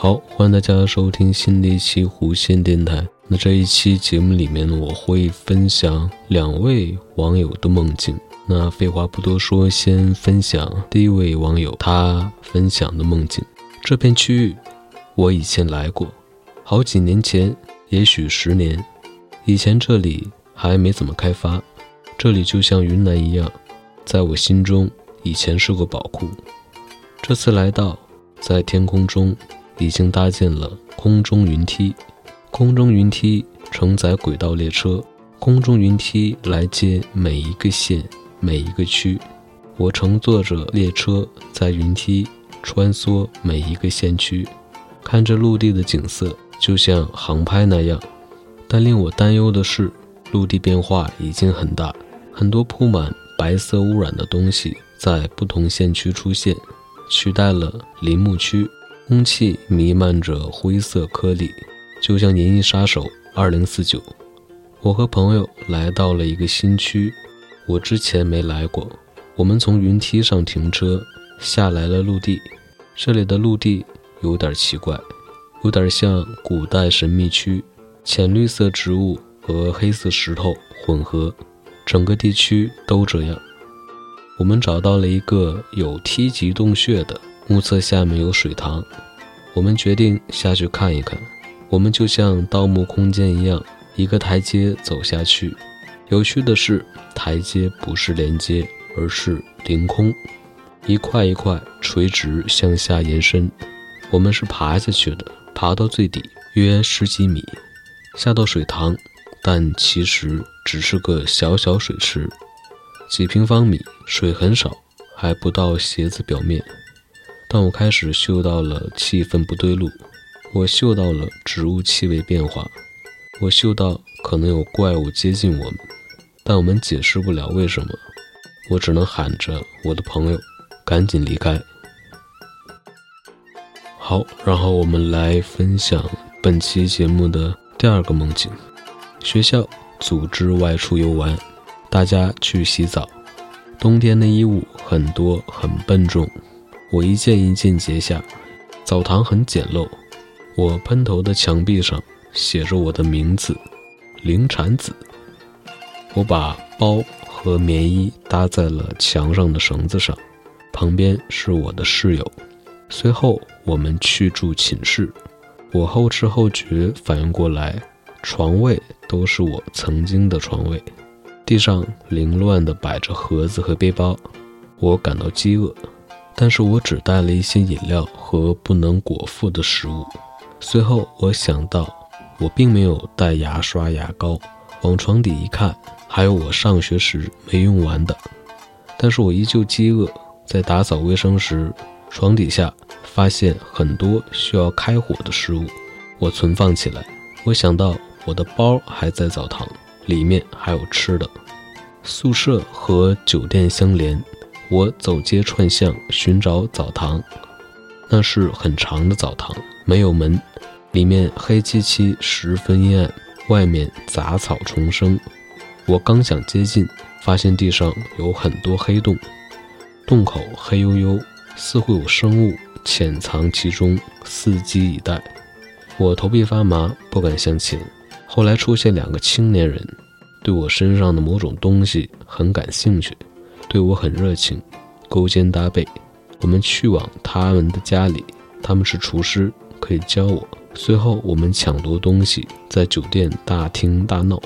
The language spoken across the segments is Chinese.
好，欢迎大家收听新的一期弧线电台。那这一期节目里面呢，我会分享两位网友的梦境。那废话不多说，先分享第一位网友他分享的梦境。这片区域我以前来过，好几年前，也许十年。以前这里还没怎么开发，这里就像云南一样，在我心中以前是个宝库。这次来到，在天空中。已经搭建了空中云梯，空中云梯承载轨道列车，空中云梯来接每一个县、每一个区。我乘坐着列车在云梯穿梭每一个县区，看着陆地的景色，就像航拍那样。但令我担忧的是，陆地变化已经很大，很多铺满白色污染的东西在不同县区出现，取代了林木区。空气弥漫着灰色颗粒，就像《银翼杀手2049》。我和朋友来到了一个新区，我之前没来过。我们从云梯上停车，下来了陆地。这里的陆地有点奇怪，有点像古代神秘区，浅绿色植物和黑色石头混合，整个地区都这样。我们找到了一个有梯级洞穴的。目测下面有水塘，我们决定下去看一看。我们就像盗墓空间一样，一个台阶走下去。有趣的是，台阶不是连接，而是凌空，一块一块垂直向下延伸。我们是爬下去的，爬到最底约十几米，下到水塘，但其实只是个小小水池，几平方米，水很少，还不到鞋子表面。但我开始嗅到了气氛不对路，我嗅到了植物气味变化，我嗅到可能有怪物接近我们，但我们解释不了为什么，我只能喊着我的朋友赶紧离开。好，然后我们来分享本期节目的第二个梦境：学校组织外出游玩，大家去洗澡，冬天的衣物很多很笨重。我一件一件截下，澡堂很简陋。我喷头的墙壁上写着我的名字，灵产子。我把包和棉衣搭在了墙上的绳子上，旁边是我的室友。随后我们去住寝室。我后知后觉反应过来，床位都是我曾经的床位，地上凌乱地摆着盒子和背包。我感到饥饿。但是我只带了一些饮料和不能果腹的食物。随后我想到，我并没有带牙刷、牙膏。往床底一看，还有我上学时没用完的。但是我依旧饥饿。在打扫卫生时，床底下发现很多需要开火的食物，我存放起来。我想到我的包还在澡堂，里面还有吃的。宿舍和酒店相连。我走街串巷寻找澡堂，那是很长的澡堂，没有门，里面黑漆漆，十分阴暗，外面杂草丛生。我刚想接近，发现地上有很多黑洞，洞口黑黝黝，似乎有生物潜藏其中，伺机以待。我头皮发麻，不敢向前。后来出现两个青年人，对我身上的某种东西很感兴趣。对我很热情，勾肩搭背。我们去往他们的家里，他们是厨师，可以教我。随后我们抢夺东西，在酒店大厅大闹。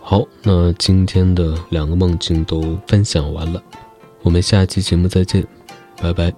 好，那今天的两个梦境都分享完了，我们下期节目再见，拜拜。